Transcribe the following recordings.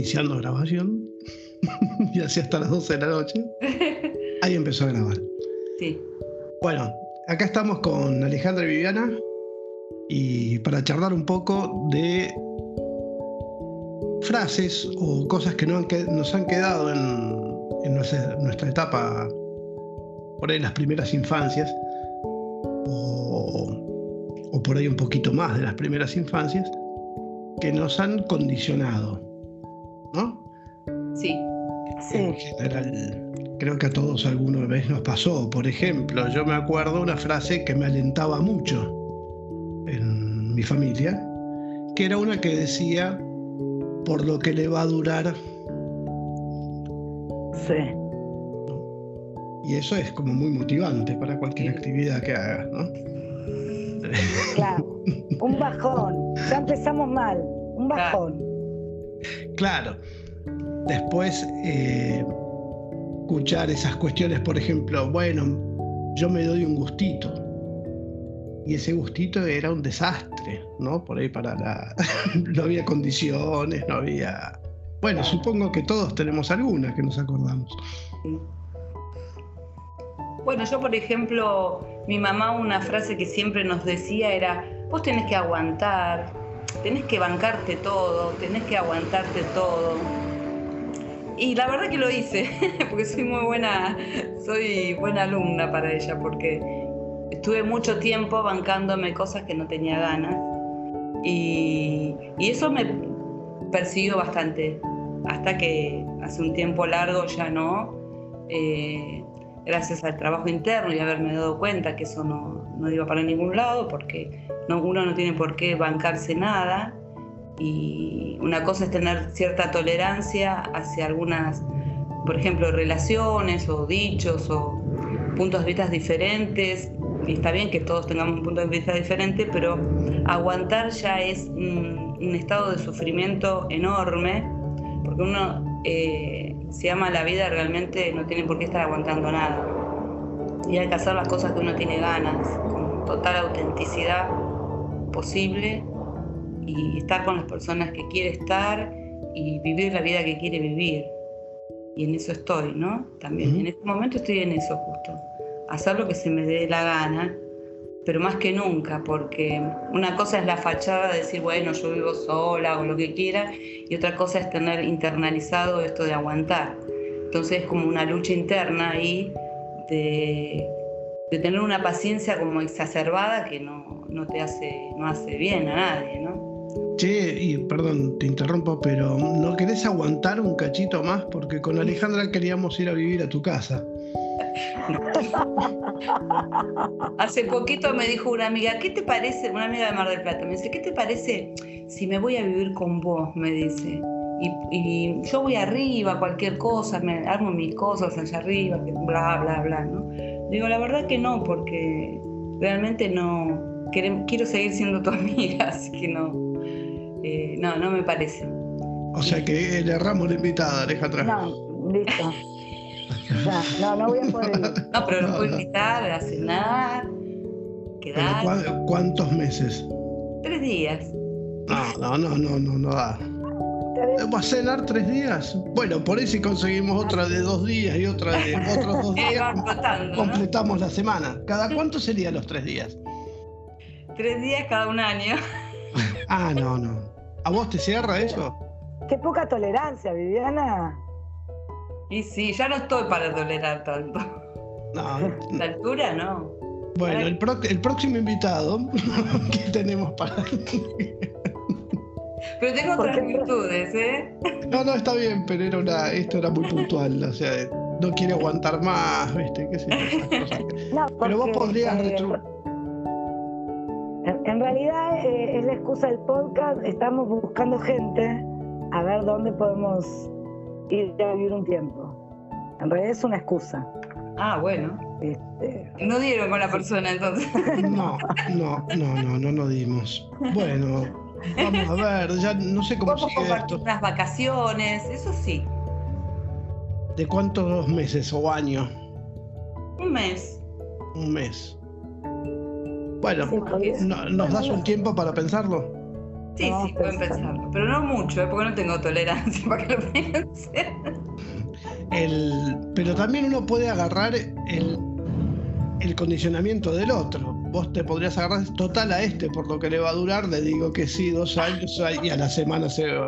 iniciando grabación, y así hasta las 12 de la noche. Ahí empezó a grabar. Sí. Bueno, acá estamos con Alejandra y Viviana y para charlar un poco de frases o cosas que nos han quedado en, nuestra, etapa, por ahí las primeras infancias, o, o por ahí un poquito más de las primeras infancias, que nos han condicionado. En general, creo que a todos alguna vez nos pasó. Por ejemplo, yo me acuerdo una frase que me alentaba mucho en mi familia, que era una que decía, por lo que le va a durar. Sí. Y eso es como muy motivante para cualquier actividad que hagas, ¿no? Claro, un bajón. Ya empezamos mal, un bajón. Claro. Después, eh, escuchar esas cuestiones, por ejemplo, bueno, yo me doy un gustito. Y ese gustito era un desastre, ¿no? Por ahí para la... no había condiciones, no había... Bueno, supongo que todos tenemos algunas que nos acordamos. Bueno, yo por ejemplo, mi mamá una frase que siempre nos decía era, vos tenés que aguantar, tenés que bancarte todo, tenés que aguantarte todo. Y la verdad que lo hice, porque soy muy buena, soy buena alumna para ella, porque estuve mucho tiempo bancándome cosas que no tenía ganas. Y, eso me persiguió bastante, hasta que hace un tiempo largo ya no, eh, gracias al trabajo interno y haberme dado cuenta que eso no, no iba para ningún lado, porque no, uno no tiene por qué bancarse nada y una cosa es tener cierta tolerancia hacia algunas, por ejemplo, relaciones o dichos o puntos de vista diferentes. Está bien que todos tengamos un punto de vista diferente, pero aguantar ya es un, estado de sufrimiento enorme, porque uno, eh, si ama la vida, realmente no tiene por qué estar aguantando nada. Y hay que hacer las cosas que uno tiene ganas, con total autenticidad posible y estar con las personas que quiere estar y vivir la vida que quiere vivir. Y en eso estoy, ¿no? También en este momento estoy en eso justo. Hacer lo que se me dé la gana, pero más que nunca, porque una cosa es la fachada de decir, bueno, yo vivo sola o lo que quiera, y otra cosa es tener internalizado esto de aguantar. Entonces es como una lucha interna ahí de, de tener una paciencia como exacerbada que no, no te hace, no hace bien a nadie, ¿no? Che, y perdón, te interrumpo, pero ¿no querés aguantar un cachito más? Porque con Alejandra queríamos ir a vivir a tu casa. Hace poquito me dijo una amiga, ¿qué te parece? Una amiga de Mar del Plata, me dice, ¿qué te parece si me voy a vivir con vos? Me dice. Y, yo voy arriba, cualquier cosa, me armo mis cosas allá arriba, bla, bla, bla. Digo, la verdad que no, porque realmente no, quiero seguir siendo tu amiga, así que no, eh, no, no me parece. O sea que le erramos la invitada, Alejandra. No, listo. no, no voy a poder ir. No, pero nos puedo invitar a cenar, quedar. ¿Cuántos meses? Tres días. No, no, no, no, no, no da. ¿Va a cenar tres días? Bueno, por ahí si conseguimos otra de dos días y otra de otros dos días, completamos la semana. ¿Cada cuánto serían los tres días? Tres días cada un año. Ah, no, no. ¿A vos te cierra eso? Qué poca tolerancia, Viviana. Y sí, ya no estoy para tolerar tanto. No. La altura no. Bueno, el, próximo invitado que tenemos para. Pero tengo otras virtudes, ¿eh? No, no, está bien, pero era una, esto era muy puntual. O sea, no quiere aguantar más, ¿viste? ¿Qué sé yo, pero vos podrías eh, en, realidad eh, es la excusa del podcast, estamos buscando gente a ver dónde podemos ir a vivir un tiempo. En realidad es una excusa. Ah, bueno. Este... No dieron con la persona entonces. No, no, no, no, no, lo dimos. Bueno, vamos a ver, ya no sé cómo sigue compartir esto. unas vacaciones, eso sí. ¿De cuántos meses o años? Un mes. Un mes. Bueno, ¿nos das un tiempo para pensarlo? Sí, sí, pueden pensarlo, pero no mucho, ¿eh? porque no tengo tolerancia para que lo piensen. El, pero también uno puede agarrar el, el condicionamiento del otro. Vos te podrías agarrar total a este por lo que le va a durar, le digo que sí, dos años y a la semana se.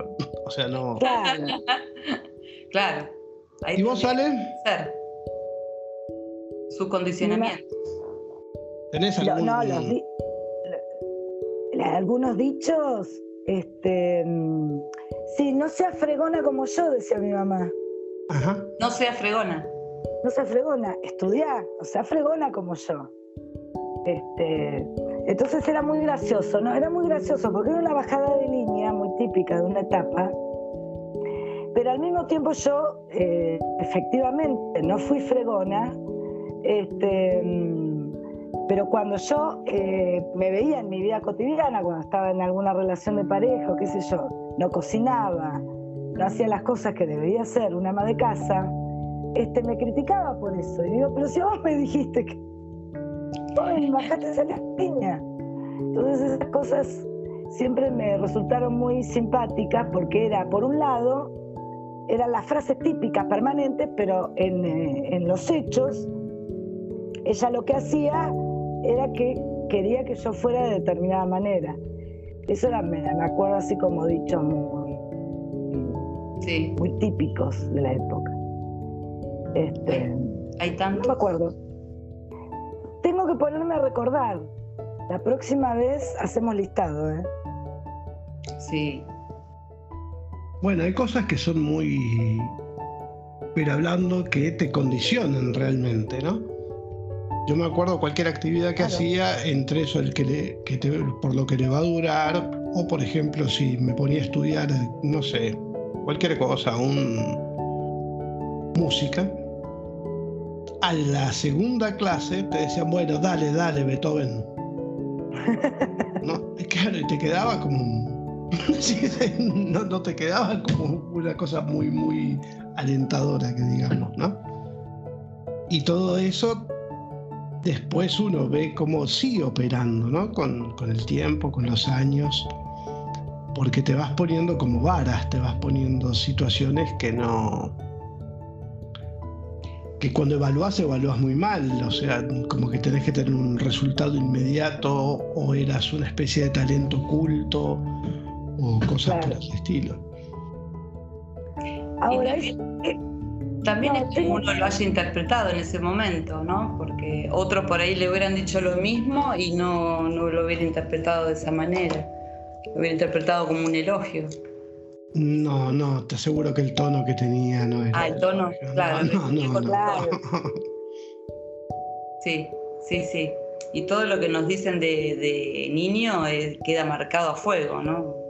O sea, no. Claro. claro. ¿Y vos, sale? Su condicionamiento. ¿Tenés algún... No, los algunos dichos, este, mm, sí, no sea fregona como yo, decía mi mamá. Ajá. No sea fregona. No sea fregona, estudiar, o sea fregona como yo. Este, entonces era muy gracioso, ¿no? Era muy gracioso porque era una bajada de línea muy típica de una etapa. Pero al mismo tiempo yo, eh, efectivamente, no fui fregona. Este, mm, pero cuando yo eh, me veía en mi vida cotidiana, cuando estaba en alguna relación de pareja o qué sé yo, no cocinaba, no hacía las cosas que debería hacer una ama de casa, este, me criticaba por eso. Y digo, pero si vos me dijiste que Ay, bajaste a la piña. Entonces esas cosas siempre me resultaron muy simpáticas porque era, por un lado, eran las frases típicas permanentes, pero en, eh, en los hechos, ella lo que hacía era que quería que yo fuera de determinada manera. Eso era, me, acuerdo así como dicho muy, muy típicos de la época. Este, Hay tanto. No me acuerdo. Tengo que ponerme a recordar. La próxima vez hacemos listado, ¿eh? Sí. Bueno, hay cosas que son muy. Pero hablando que te condicionan realmente, ¿no? Yo me acuerdo cualquier actividad que hacía, entre eso el que, le, que por lo que le va a durar, o por ejemplo si me ponía a estudiar, no sé, cualquier cosa, un música, a la segunda clase te decían, bueno, dale, dale, Beethoven. ¿No? Claro, y te quedaba como. no, no te quedaba como una cosa muy, muy alentadora, que digamos, ¿no? Y todo eso después uno ve cómo sigue operando, ¿no? Con, el tiempo, con los años, porque te vas poniendo como varas, te vas poniendo situaciones que no... que cuando evalúas, evalúas muy mal, o sea, como que tenés que tener un resultado inmediato o eras una especie de talento oculto o cosas por ese estilo. Ahora, también es que uno lo haya interpretado en ese momento, ¿no? Porque otros por ahí le hubieran dicho lo mismo y no, no lo hubiera interpretado de esa manera. Lo hubiera interpretado como un elogio. No, no, te aseguro que el tono que tenía no era. Ah, el tono, claro. No, no, claro. Sí, sí, sí. Y todo lo que nos dicen de, de niño eh, queda marcado a fuego, ¿no?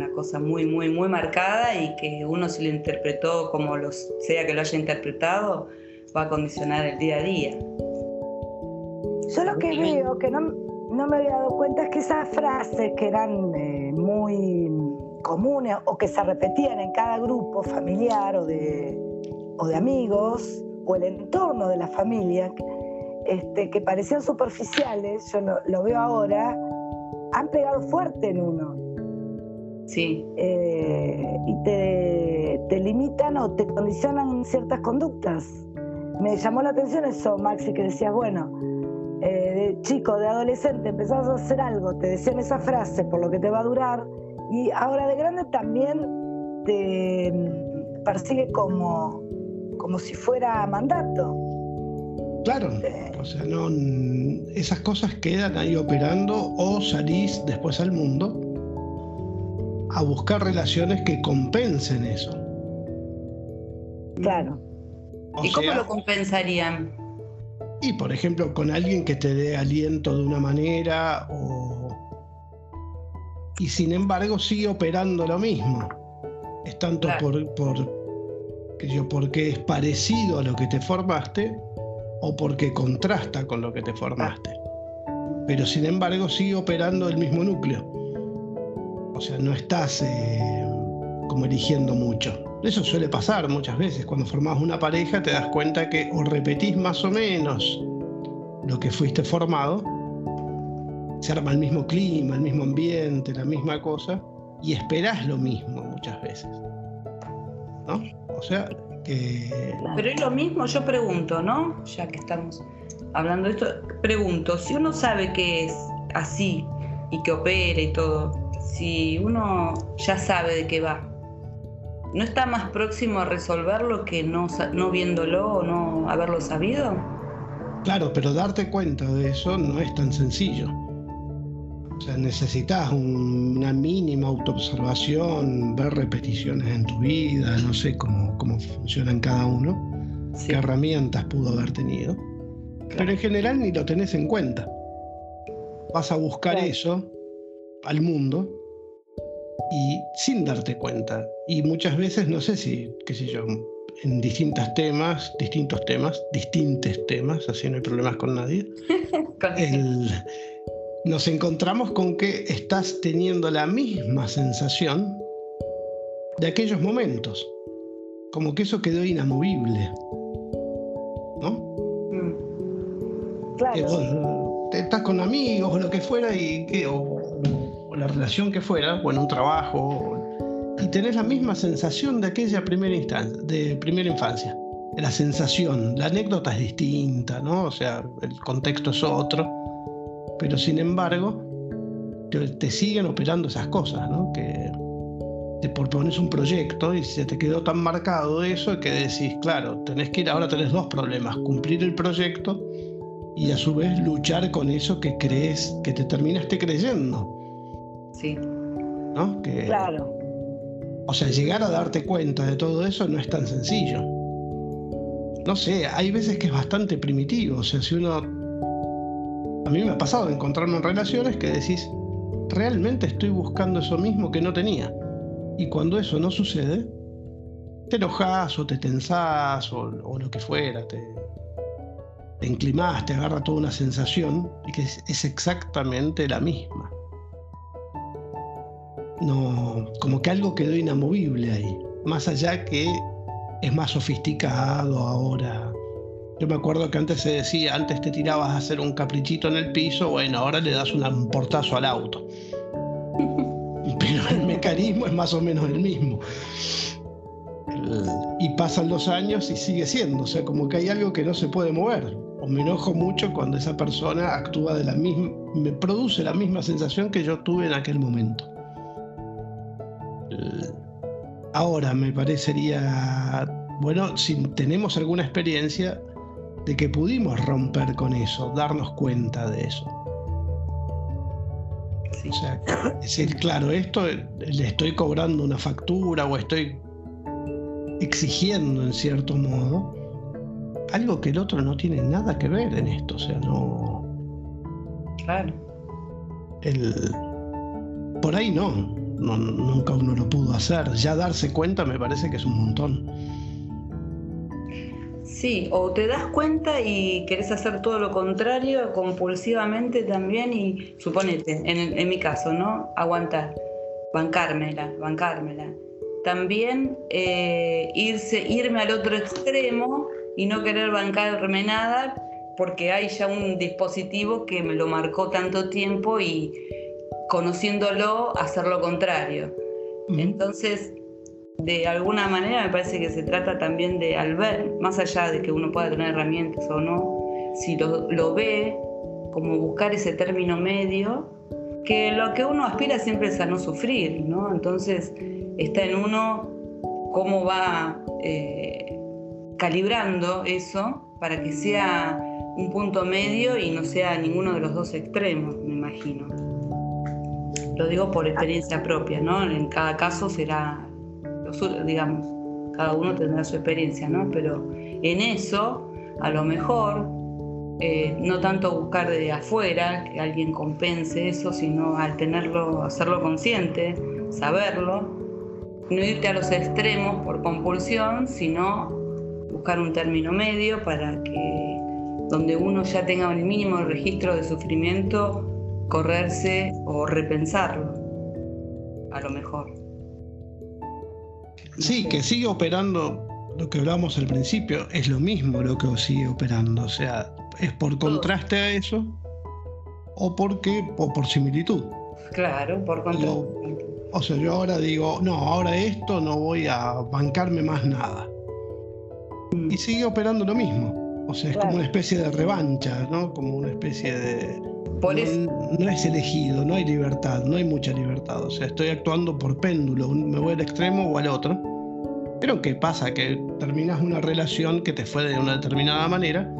Una cosa muy, muy, muy marcada y que uno si lo interpretó como los, sea que lo haya interpretado, va a condicionar el día a día. Yo lo que veo, que no, no me había dado cuenta, es que esas frases que eran eh, muy comunes o que se repetían en cada grupo familiar o de, o de amigos o el entorno de la familia, este, que parecían superficiales, yo lo veo ahora, han pegado fuerte en uno Sí. Eh, y te, limitan o te condicionan ciertas conductas. Me llamó la atención eso, Maxi, que decías, bueno, eh, de chico, de adolescente, empezabas a hacer algo, te decían esa frase por lo que te va a durar, y ahora de grande también te mm, persigue como, como si fuera mandato. Claro, eh. o sea, no, esas cosas quedan ahí operando o salís después al mundo a buscar relaciones que compensen eso. Claro. ¿Y cómo lo compensarían? Y por ejemplo, con alguien que te dé aliento de una manera o... Y sin embargo sigue operando lo mismo. Es tanto por, por, yo, porque es parecido a lo que te formaste o porque contrasta con lo que te formaste. Pero sin embargo sigue operando el mismo núcleo. O sea, no estás eh, como eligiendo mucho. Eso suele pasar muchas veces. Cuando formás una pareja te das cuenta que o repetís más o menos lo que fuiste formado, se arma el mismo clima, el mismo ambiente, la misma cosa, y esperás lo mismo muchas veces. ¿No? O sea, que... Pero es lo mismo, yo pregunto, ¿no? Ya que estamos hablando de esto, pregunto, si uno sabe que es así y que opera y todo, si uno ya sabe de qué va, ¿no está más próximo a resolverlo que no, no viéndolo o no haberlo sabido? Claro, pero darte cuenta de eso no es tan sencillo. O sea, necesitas una mínima autoobservación, ver repeticiones en tu vida, no sé cómo, cómo funcionan cada uno, qué herramientas pudo haber tenido. Pero en general ni lo tenés en cuenta. Vas a buscar eso al mundo y sin darte cuenta. Y muchas veces, no sé si, qué sé yo, en distintos temas, distintos temas, distintos temas, así no hay problemas con nadie, nos encontramos con que estás teniendo la misma sensación de aquellos momentos, como que eso quedó inamovible. ¿No? Mm. Claro. te estás con amigos o lo que fuera y o, la relación que fuera, o en un trabajo, y tenés la misma sensación de aquella primera instancia, de primera infancia. La sensación, la anécdota es distinta, ¿no? O sea, el contexto es otro, pero sin embargo, te, siguen operando esas cosas, ¿no? Que te propones un proyecto y se te quedó tan marcado eso que decís, claro, tenés que ir, ahora tenés dos problemas, cumplir el proyecto y a su vez luchar con eso que crees, que te terminaste creyendo. Sí. ¿No? Que, claro. O sea, llegar a darte cuenta de todo eso no es tan sencillo. No sé, hay veces que es bastante primitivo. O sea, si uno... A mí me ha pasado de encontrarme en relaciones que decís, realmente estoy buscando eso mismo que no tenía. Y cuando eso no sucede, te enojas o te tensás o, lo que fuera, te, te inclimás, te agarra toda una sensación y que es exactamente la misma no, como que algo quedó inamovible ahí, más allá que es más sofisticado ahora. Yo me acuerdo que antes se decía, antes te tirabas a hacer un caprichito en el piso, bueno, ahora le das un portazo al auto. Pero el mecanismo es más o menos el mismo. y pasan los años y sigue siendo, o sea, como que hay algo que no se puede mover. O me enojo mucho cuando esa persona actúa de la misma, me produce la misma sensación que yo tuve en aquel momento. Ahora me parecería, bueno, si tenemos alguna experiencia de que pudimos romper con eso, darnos cuenta de eso. O sea, decir, claro, esto le estoy cobrando una factura o estoy exigiendo en cierto modo algo que el otro no tiene nada que ver en esto, o sea, no. Claro. El, por ahí no nunca uno lo pudo hacer. Ya darse cuenta me parece que es un montón. Sí, o te das cuenta y querés hacer todo lo contrario compulsivamente también y suponete, en, mi caso, ¿no? Aguantar, bancármela, bancármela. También eh, irse, irme al otro extremo y no querer bancarme nada porque hay ya un dispositivo que me lo marcó tanto tiempo y, conociéndolo, hacer lo contrario. Entonces, de alguna manera me parece que se trata también de, al ver, más allá de que uno pueda tener herramientas o no, si lo, ve, como buscar ese término medio, que lo que uno aspira siempre es a no sufrir, ¿no? Entonces, está en uno cómo va eh, calibrando eso para que sea un punto medio y no sea ninguno de los dos extremos, me imagino. Lo digo por experiencia propia, ¿no? En cada caso será, digamos, cada uno tendrá su experiencia, ¿no? Pero en eso, a lo mejor, eh, no tanto buscar de afuera que alguien compense eso, sino al tenerlo, hacerlo consciente, saberlo, no irte a los extremos por compulsión, sino buscar un término medio para que donde uno ya tenga el mínimo registro de sufrimiento, correrse o repensarlo, a lo mejor. sí, que sigue operando lo que hablamos al principio, es lo mismo lo que sigue operando, o sea, es por contraste a eso o porque o por similitud. Claro, por O sea, yo ahora digo, no, ahora esto no voy a bancarme más nada. Mm. Y sigue operando lo mismo. O sea, es como una especie de revancha, ¿no? Como una especie de... Por eso... no, es elegido, no hay libertad, no hay mucha libertad. O sea, estoy actuando por péndulo, me voy al extremo o al otro. Pero ¿qué pasa? Que terminas una relación que te fue de una determinada manera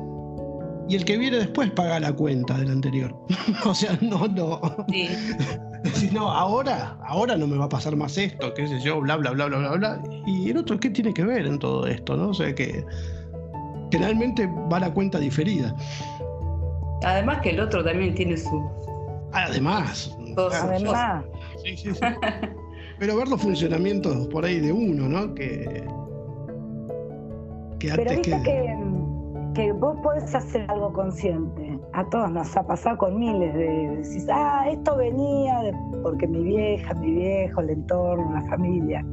y el que viene después paga la cuenta del anterior. o sea, no, no. Sí. si no, ahora, ahora no me va a pasar más esto, qué sé yo, bla, bla, bla, bla, bla, bla. Y el otro, ¿qué tiene que ver en todo esto? ¿no? O sea que generalmente va la cuenta diferida. Además que el otro también tiene su... Además. Además. Sí, sí, sí. Pero ver los funcionamientos por ahí de uno, ¿no? Que, que antes que... que que vos podés hacer algo consciente. A todos nos ha pasado con miles de decís, ah, esto venía de, porque mi vieja, mi viejo, el entorno, la familia.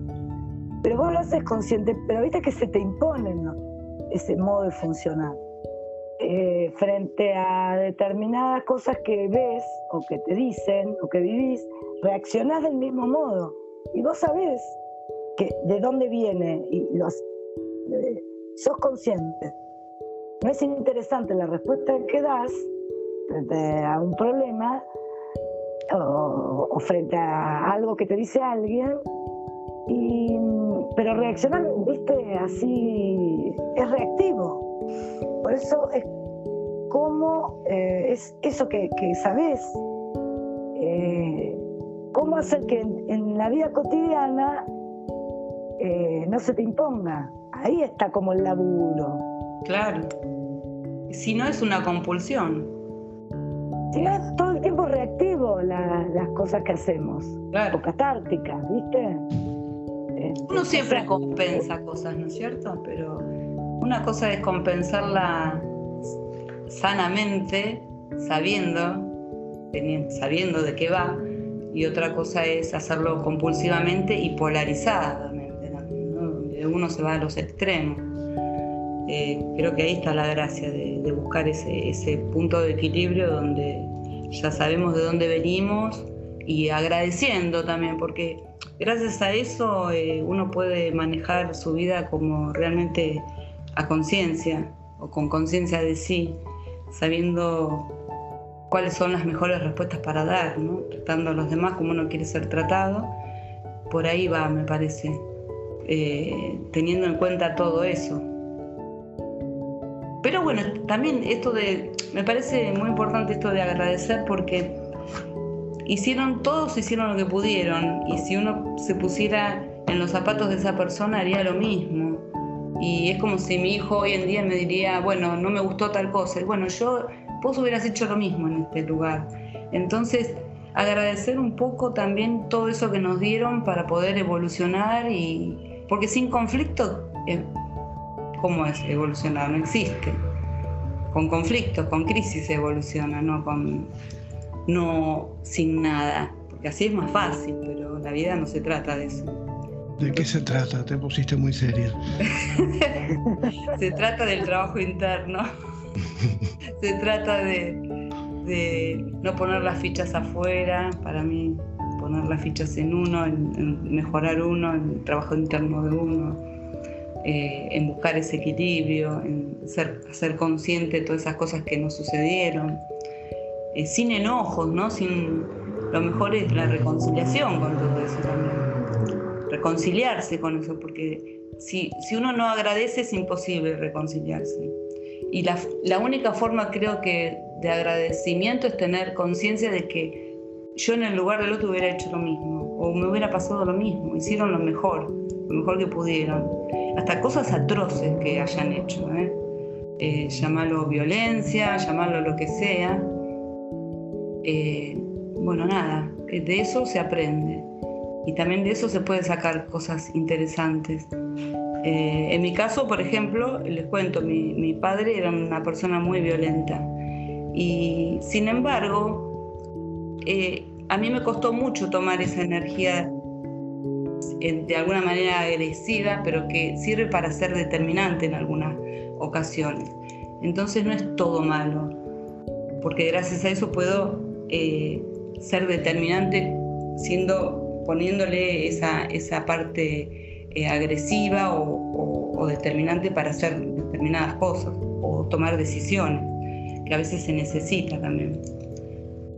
Pero vos lo haces consciente, pero viste que se te impone ese modo de funcionar. Eh, frente a determinadas cosas que ves o que te dicen o que vivís, reaccionás del mismo modo. Y vos sabés que de dónde viene y los, eh, sos consciente no es interesante la respuesta que das frente a un problema o, frente a algo que te dice alguien, y, pero reaccionar, viste, así es reactivo. Por eso es como eh, es eso que, sabes, eh, cómo hacer que en, la vida cotidiana eh, no se te imponga. Ahí está como el laburo. Claro. Si no es una compulsión. Si no es todo el tiempo reactivo las cosas que hacemos. Claro. O catárticas, ¿viste? Este, Uno siempre compensa cosas, ¿no es cierto? Pero una cosa es compensarla sanamente, sabiendo, sabiendo de qué va, y otra cosa es hacerlo compulsivamente y polarizadamente, ¿no? uno se va a los extremos. Eh, creo que ahí está la gracia de, buscar ese, punto de equilibrio donde ya sabemos de dónde venimos y agradeciendo también, porque gracias a eso eh, uno puede manejar su vida como realmente a conciencia o con conciencia de sí, sabiendo cuáles son las mejores respuestas para dar, ¿no? tratando a los demás como uno quiere ser tratado. Por ahí va, me parece, eh, teniendo en cuenta todo eso. Pero bueno, también esto de, me parece muy importante esto de agradecer porque hicieron, todos hicieron lo que pudieron y si uno se pusiera en los zapatos de esa persona haría lo mismo. Y es como si mi hijo hoy en día me diría, bueno, no me gustó tal cosa. Y bueno, yo, vos hubieras hecho lo mismo en este lugar. Entonces, agradecer un poco también todo eso que nos dieron para poder evolucionar y porque sin conflicto ¿Cómo es evolucionar? No existe. Con conflictos, con crisis evoluciona, no con no sin nada. Porque así es más fácil, pero la vida no se trata de eso. ¿De qué se trata? Te pusiste muy seria. se trata del trabajo interno. se trata de, de, no poner las fichas afuera, para mí poner las fichas en uno, en mejorar uno, en el trabajo interno de uno eh, en buscar ese equilibrio, en ser, ser consciente de todas esas cosas que nos sucedieron, eh, sin enojos, ¿no? Sin, lo mejor es la reconciliación con todo eso también. Reconciliarse con eso, porque si, uno no agradece es imposible reconciliarse. Y la, la única forma creo que de agradecimiento es tener conciencia de que yo en el lugar del otro hubiera hecho lo mismo, o me hubiera pasado lo mismo, hicieron lo mejor, lo mejor que pudieron hasta cosas atroces que hayan hecho. ¿eh? eh llamarlo violencia, llamarlo lo que sea. Eh, bueno, nada, de eso se aprende. Y también de eso se puede sacar cosas interesantes. Eh, en mi caso, por ejemplo, les cuento, mi, mi, padre era una persona muy violenta. Y sin embargo, a mí me costó mucho tomar esa energía de alguna manera agresiva, pero que sirve para ser determinante en algunas ocasiones. Entonces no es todo malo, porque gracias a eso puedo eh, ser determinante siendo poniéndole esa, esa parte eh, agresiva o, determinante para hacer determinadas cosas o tomar decisiones, que a veces se necesita también.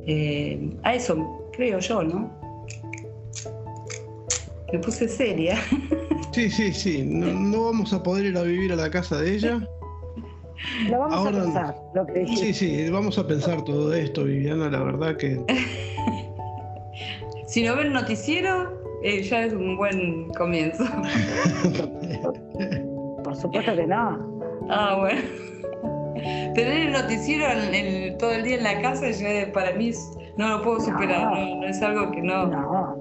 Eh, a eso creo yo, ¿no? Me puse seria. Sí, sí, sí. No, vamos a poder ir a vivir a la casa de ella. Lo vamos a pensar, lo que Sí, sí, vamos a pensar todo esto, Viviana, la verdad que. si no ven noticiero, eh, ya es un buen comienzo. Por supuesto que no. Ah, bueno. Tener el noticiero todo el día en la casa ya para mí no lo puedo superar, no, es algo que no. No.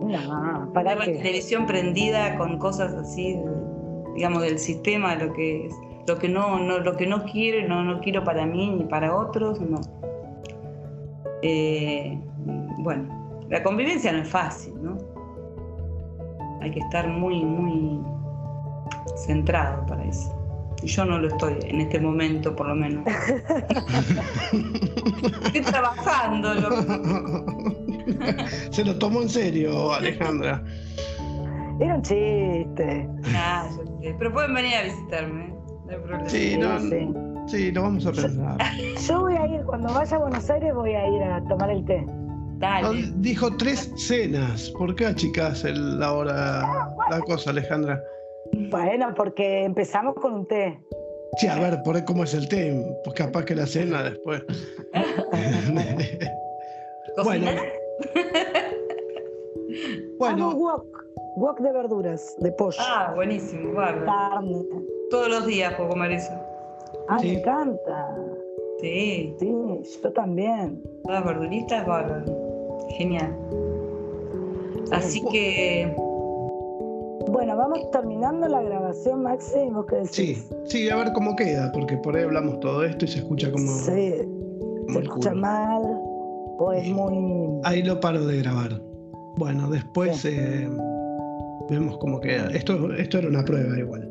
no para la televisión prendida con cosas así, digamos, del sistema, lo que es, lo que no, no, lo que no quiero, no, no quiero para mí ni para otros, no. Eh, bueno, la convivencia no es fácil, ¿no? Hay que estar muy, muy centrado para eso. Y yo no lo estoy en este momento, por lo menos. estoy trabajando. Se lo tomó en serio, Alejandra. Era un chiste. Ah, Pero pueden venir a visitarme. No hay problema. Sí, no, sí. lo vamos a pensar. Yo voy a ir, cuando vaya a Buenos Aires, voy a ir a tomar el té. Dale. dijo tres cenas. ¿Por qué achicás la hora, la cosa, Alejandra? Bueno, porque empezamos con un té. Sí, a ver, por cómo es el té, pues capaz que la cena después. bueno. bueno. wok, wok de verduras, de pollo. Ah, buenísimo, guarda. Carne. Todos los días puedo comer eso. Ah, me encanta. Sí. Sí, yo también. Las verduritas, bárbaro. Genial. Así que bueno, vamos terminando la grabación, Maxi, ¿vos qué decís? Sí, sí, a ver cómo queda, porque por ahí hablamos todo esto y se escucha como. Sí, se escucha mal o es muy. Ahí lo paro de grabar. Bueno, después eh, vemos cómo queda. Esto, esto era una prueba igual.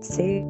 Sí.